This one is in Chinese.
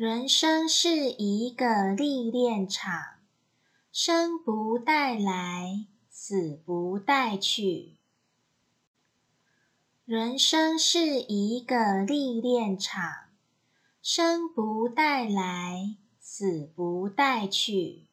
人生是一个历练场生不带来死不带去。人生是一个历练场生不带来死不带去